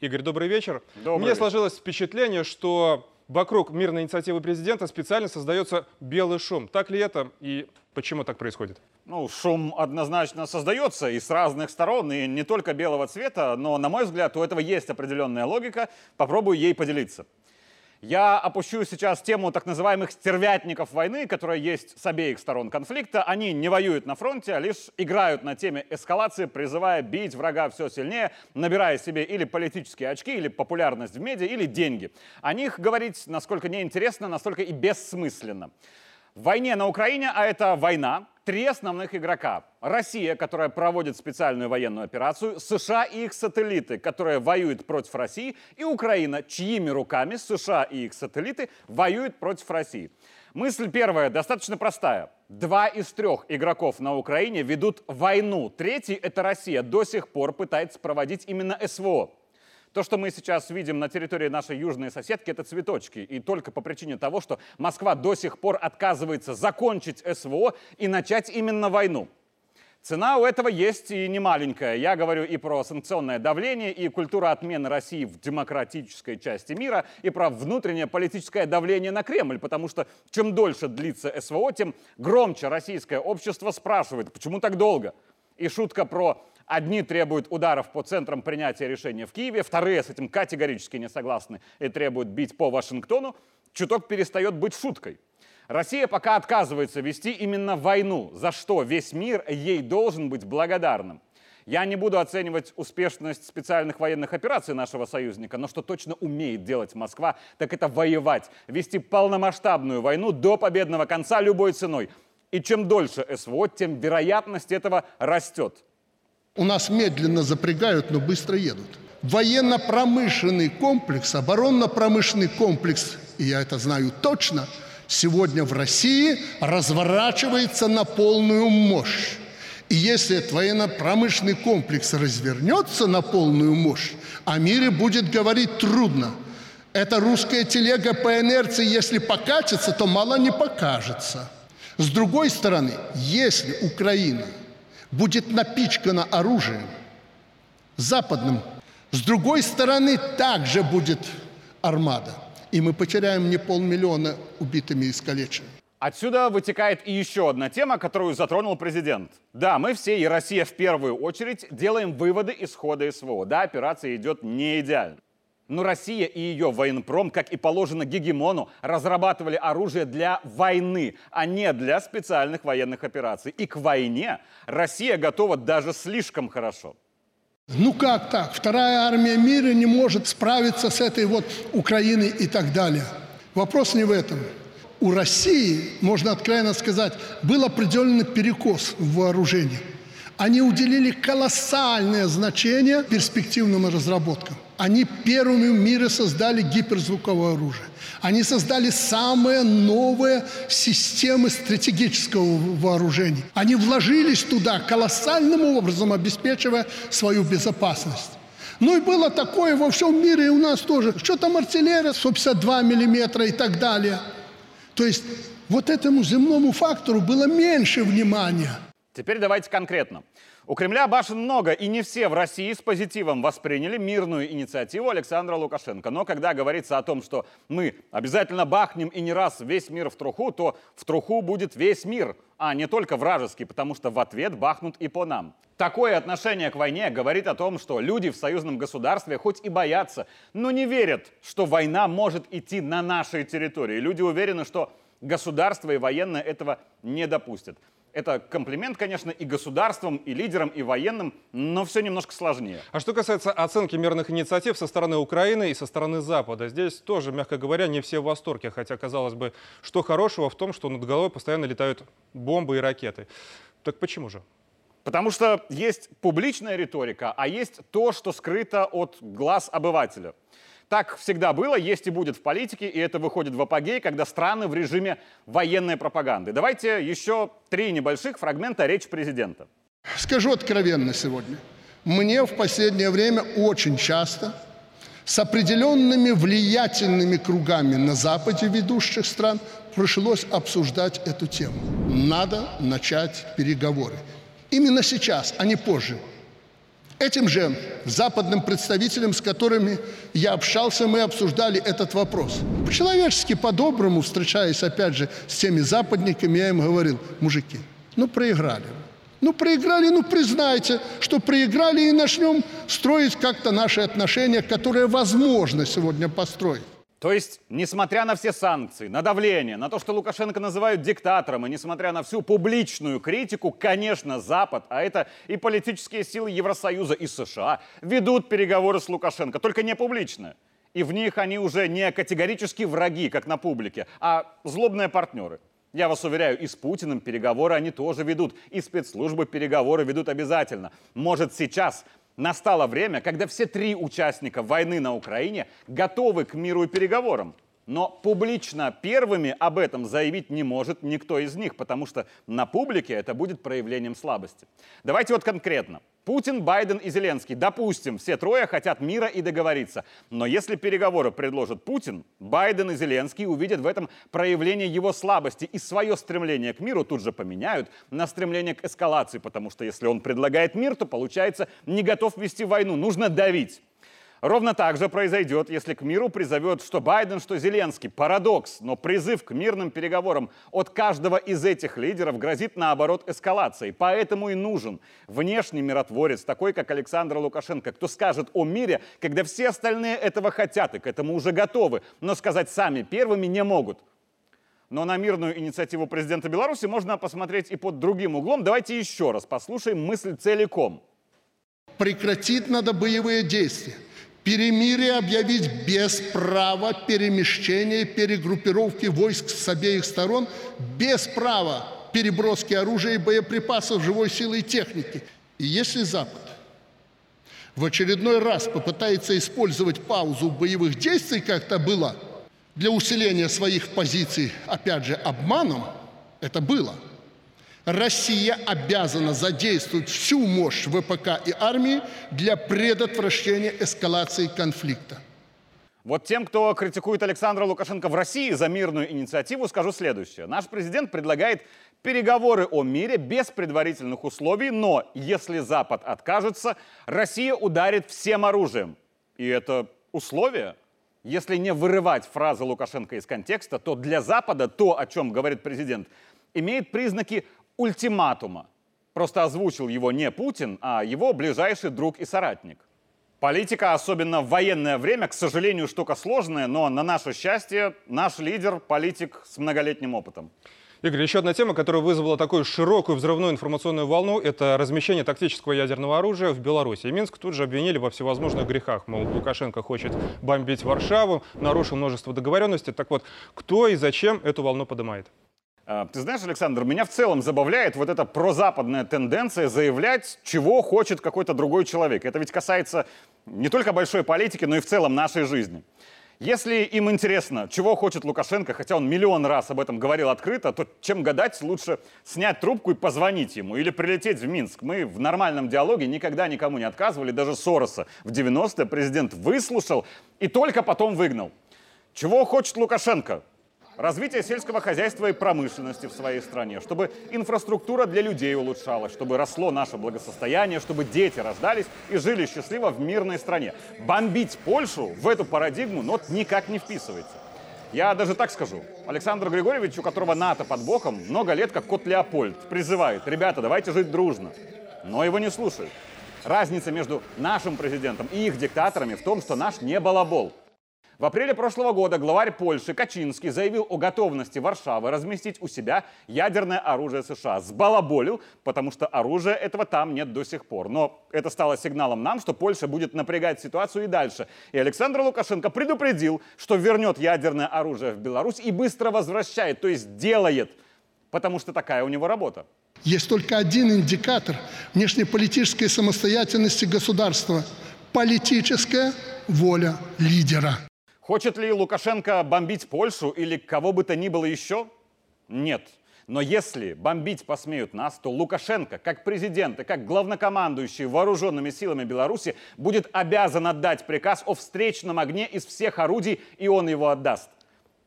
Игорь, добрый вечер. Добрый вечер. сложилось впечатление, что вокруг мирной инициативы президента специально создается белый шум. Так ли это и почему так происходит? Ну, шум однозначно создается и с разных сторон, и не только белого цвета, но, на мой взгляд, у этого есть определенная логика. Попробую ей поделиться. Я опущу сейчас тему так называемых стервятников войны, которые есть с обеих сторон конфликта. Они не воюют на фронте, а лишь играют на теме эскалации, призывая бить врага все сильнее, набирая себе или политические очки, или популярность в медиа, или деньги. О них говорить насколько неинтересно, настолько и бессмысленно. В войне на Украине, а это война, три основных игрока. Россия, которая проводит специальную военную операцию, США и их сателлиты, которые воюют против России, и Украина, чьими руками США и их сателлиты воюют против России. Мысль первая достаточно простая. Два из трех игроков на Украине ведут войну. Третий, это Россия, до сих пор пытается проводить именно СВО. То, что мы сейчас видим на территории нашей южной соседки, это цветочки. И только по причине того, что Москва до сих пор отказывается закончить СВО и начать именно войну. Цена у этого есть и немаленькая. Я говорю и про санкционное давление, и культуру отмены России в демократической части мира, и про внутреннее политическое давление на Кремль, потому что чем дольше длится СВО, тем громче российское общество спрашивает, почему так долго? И шутка про Одни требуют ударов по центрам принятия решения в Киеве, вторые с этим категорически не согласны и требуют бить по Вашингтону, чуток перестает быть шуткой. Россия пока отказывается вести именно войну, за что весь мир ей должен быть благодарным. Я не буду оценивать успешность специальных военных операций нашего союзника, но что точно умеет делать Москва, так это воевать, вести полномасштабную войну до победного конца любой ценой. И чем дольше СВО, тем вероятность этого растет. У нас медленно запрягают, но быстро едут. Военно-промышленный комплекс, оборонно-промышленный комплекс, и я это знаю точно, сегодня в России разворачивается на полную мощь. И если этот военно-промышленный комплекс развернется на полную мощь, о мире будет говорить трудно. Эта русская телега по инерции, если покатится, то мало не покажется. С другой стороны, если Украина будет напичкана оружием западным, с другой стороны также будет армада. И мы потеряем не полмиллиона убитыми и искалеченными. Отсюда вытекает и еще одна тема, которую затронул президент. Да, мы все, и Россия в первую очередь, делаем выводы из хода СВО. Да, операция идет не идеально. Но Россия и ее военпром, как и положено гегемону, разрабатывали оружие для войны, а не для специальных военных операций. И к войне Россия готова даже слишком хорошо. Ну как так? Вторая армия мира не может справиться с этой вот Украиной и так далее. Вопрос не в этом. У России, можно откровенно сказать, был определенный перекос в вооружении. Они уделили колоссальное значение перспективным разработкам. Они первыми в мире создали гиперзвуковое оружие. Они создали самые новые системы стратегического вооружения. Они вложились туда колоссальным образом, обеспечивая свою безопасность. Ну и было такое во всем мире, и у нас тоже. Что там артиллерия, 152 миллиметра и так далее. То есть вот этому земному фактору было меньше внимания. Теперь давайте конкретно. У Кремля башен много, и не все в России с позитивом восприняли мирную инициативу Александра Лукашенко. Но когда говорится о том, что мы обязательно бахнем и не раз весь мир в труху, то в труху будет весь мир, а не только вражеский, потому что в ответ бахнут и по нам. Такое отношение к войне говорит о том, что люди в союзном государстве хоть и боятся, но не верят, что война может идти на нашей территории. Люди уверены, что государство и военные этого не допустят. Это комплимент, конечно, и государствам, и лидерам, и военным, но все немножко сложнее. А что касается оценки мирных инициатив со стороны Украины и со стороны Запада, здесь тоже, мягко говоря, не все в восторге. Хотя, казалось бы, что хорошего в том, что над головой постоянно летают бомбы и ракеты. Так почему же? Потому что есть публичная риторика, а есть то, что скрыто от глаз обывателя. Так всегда было, есть и будет в политике, и это выходит в апогей, когда страны в режиме военной пропаганды. Давайте еще три небольших фрагмента речи президента. Скажу откровенно сегодня. Мне в последнее время очень часто с определенными влиятельными кругами на Западе ведущих стран пришлось обсуждать эту тему. Надо начать переговоры. Именно сейчас, а не позже. Этим же западным представителям, с которыми я общался, мы обсуждали этот вопрос. По-человечески, по-доброму, встречаясь опять же с теми западниками, я им говорил, мужики, ну проиграли. Ну проиграли, ну признайте, что проиграли и начнем строить как-то наши отношения, которые возможно сегодня построить. То есть, несмотря на все санкции, на давление, на то, что Лукашенко называют диктатором, и несмотря на всю публичную критику, конечно, Запад, а это и политические силы Евросоюза и США, ведут переговоры с Лукашенко, только не публично. И в них они уже не категорически враги, как на публике, а злобные партнеры. Я вас уверяю, и с Путиным переговоры они тоже ведут, и спецслужбы переговоры ведут обязательно. Может, сейчас Настало время, когда все три участника войны на Украине готовы к миру и переговорам. Но публично первыми об этом заявить не может никто из них, потому что на публике это будет проявлением слабости. Давайте вот конкретно. Путин, Байден и Зеленский, допустим, все трое хотят мира и договориться. Но если переговоры предложит Путин, Байден и Зеленский увидят в этом проявление его слабости и свое стремление к миру тут же поменяют на стремление к эскалации, потому что если он предлагает мир, то получается не готов вести войну, нужно давить. Ровно так же произойдет, если к миру призовет что Байден, что Зеленский. Парадокс, но призыв к мирным переговорам от каждого из этих лидеров грозит наоборот эскалацией. Поэтому и нужен внешний миротворец, такой как Александр Лукашенко, кто скажет о мире, когда все остальные этого хотят и к этому уже готовы, но сказать сами первыми не могут. Но на мирную инициативу президента Беларуси можно посмотреть и под другим углом. Давайте еще раз послушаем мысль целиком. Прекратить надо боевые действия перемирие объявить без права перемещения, перегруппировки войск с обеих сторон, без права переброски оружия и боеприпасов, живой силы и техники. И если Запад в очередной раз попытается использовать паузу боевых действий, как это было, для усиления своих позиций, опять же, обманом, это было – Россия обязана задействовать всю мощь ВПК и армии для предотвращения эскалации конфликта. Вот тем, кто критикует Александра Лукашенко в России за мирную инициативу, скажу следующее. Наш президент предлагает переговоры о мире без предварительных условий, но если Запад откажется, Россия ударит всем оружием. И это условие. Если не вырывать фразы Лукашенко из контекста, то для Запада то, о чем говорит президент, имеет признаки ультиматума. Просто озвучил его не Путин, а его ближайший друг и соратник. Политика, особенно в военное время, к сожалению, штука сложная, но на наше счастье наш лидер – политик с многолетним опытом. Игорь, еще одна тема, которая вызвала такую широкую взрывную информационную волну, это размещение тактического ядерного оружия в Беларуси. Минск тут же обвинили во всевозможных грехах. Мол, Лукашенко хочет бомбить Варшаву, нарушил множество договоренностей. Так вот, кто и зачем эту волну поднимает? А, ты знаешь, Александр, меня в целом забавляет вот эта прозападная тенденция заявлять, чего хочет какой-то другой человек. Это ведь касается не только большой политики, но и в целом нашей жизни. Если им интересно, чего хочет Лукашенко, хотя он миллион раз об этом говорил открыто, то чем гадать, лучше снять трубку и позвонить ему или прилететь в Минск. Мы в нормальном диалоге никогда никому не отказывали, даже Сороса. В 90-е президент выслушал и только потом выгнал. Чего хочет Лукашенко? Развитие сельского хозяйства и промышленности в своей стране, чтобы инфраструктура для людей улучшалась, чтобы росло наше благосостояние, чтобы дети рождались и жили счастливо в мирной стране. Бомбить Польшу в эту парадигму но никак не вписывается. Я даже так скажу. Александр Григорьевич, у которого НАТО под боком, много лет как кот Леопольд, призывает, ребята, давайте жить дружно. Но его не слушают. Разница между нашим президентом и их диктаторами в том, что наш не балабол. В апреле прошлого года главарь Польши Качинский заявил о готовности Варшавы разместить у себя ядерное оружие США. Сбалаболил, потому что оружия этого там нет до сих пор. Но это стало сигналом нам, что Польша будет напрягать ситуацию и дальше. И Александр Лукашенко предупредил, что вернет ядерное оружие в Беларусь и быстро возвращает, то есть делает, потому что такая у него работа. Есть только один индикатор внешнеполитической самостоятельности государства – политическая воля лидера. Хочет ли Лукашенко бомбить Польшу или кого бы то ни было еще? Нет. Но если бомбить посмеют нас, то Лукашенко, как президент и как главнокомандующий вооруженными силами Беларуси, будет обязан отдать приказ о встречном огне из всех орудий, и он его отдаст.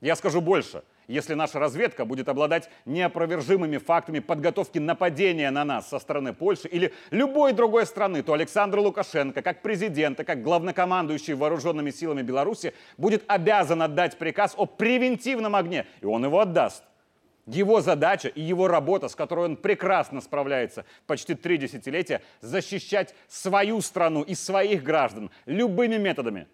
Я скажу больше. Если наша разведка будет обладать неопровержимыми фактами подготовки нападения на нас со стороны Польши или любой другой страны, то Александр Лукашенко, как президент и как главнокомандующий вооруженными силами Беларуси, будет обязан отдать приказ о превентивном огне, и он его отдаст. Его задача и его работа, с которой он прекрасно справляется почти три десятилетия, защищать свою страну и своих граждан любыми методами.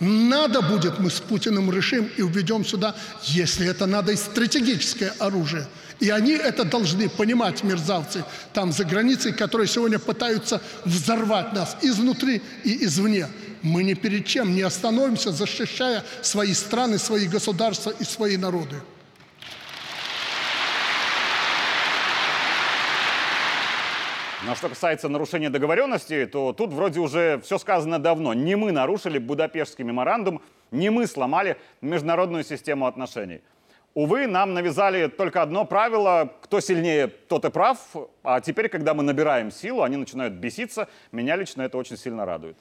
Надо будет, мы с Путиным решим и введем сюда, если это надо, и стратегическое оружие. И они это должны понимать, мерзавцы, там за границей, которые сегодня пытаются взорвать нас изнутри и извне. Мы ни перед чем не остановимся, защищая свои страны, свои государства и свои народы. Но что касается нарушения договоренности, то тут вроде уже все сказано давно. Не мы нарушили Будапештский меморандум, не мы сломали международную систему отношений. Увы, нам навязали только одно правило, кто сильнее, тот и прав. А теперь, когда мы набираем силу, они начинают беситься. Меня лично это очень сильно радует.